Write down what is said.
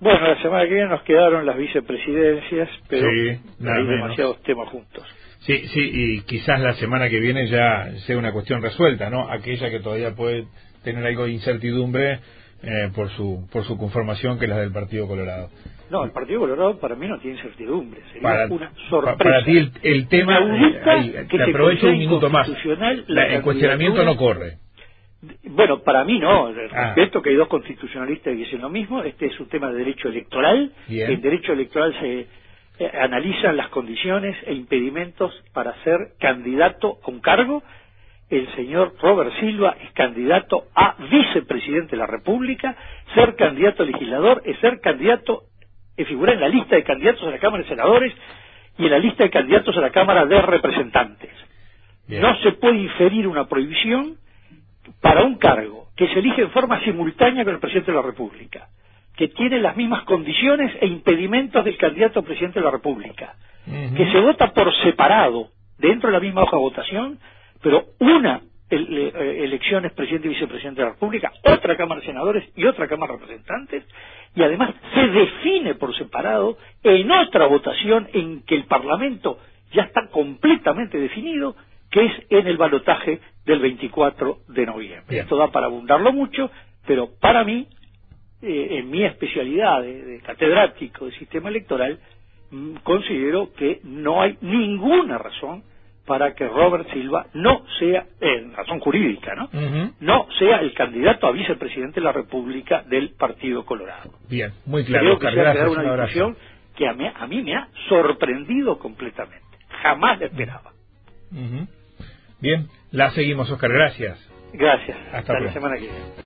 Bueno, la semana que viene nos quedaron las vicepresidencias, pero Sí, hay demasiados temas juntos. Sí, sí, y quizás la semana que viene ya sea una cuestión resuelta, ¿no? Aquella que todavía puede tener algo de incertidumbre eh, por su por su conformación, que es la del Partido Colorado. No, el Partido Colorado para mí no tiene incertidumbre, sería Para, una sorpresa. para ti el, el tema, eh, ahí, que te aprovecho un minuto más. La- el cuestionamiento no corre. Bueno, para mí no, Ah. respeto que hay dos constitucionalistas que dicen lo mismo, este es un tema de derecho electoral, Bien. en derecho electoral se eh, analizan las condiciones e impedimentos para ser candidato a un cargo, el señor Robert Silva es candidato a vicepresidente de la República, ser candidato a legislador es ser candidato, es figurar en la lista de candidatos a la Cámara de Senadores y en la lista de candidatos a la Cámara de Representantes. Bien. No se puede inferir una prohibición para un cargo que se elige en forma simultánea con el presidente de la República, que tiene las mismas condiciones e impedimentos del candidato a presidente de la República, que se vota por separado dentro de la misma hoja de votación, pero una el- eh, elección es presidente y vicepresidente de la República, otra Cámara de Senadores y otra Cámara de Representantes, y además se define por separado en otra votación en que el Parlamento ya está completamente definido, que es en el balotaje del 24 de noviembre. Bien. Esto da para abundarlo mucho, pero para mí, eh, en mi especialidad de, de catedrático de sistema electoral, mm, considero que no hay ninguna razón para que Robert Silva no sea, en razón jurídica, ¿no? No sea el candidato a vicepresidente de la República del Partido Colorado. Bien, muy claro. Creo que se ha una discusión que a mí, a mí me ha sorprendido completamente. Jamás la esperaba. Bien, la seguimos, Oscar, gracias. Gracias. Hasta Hasta la semana que viene.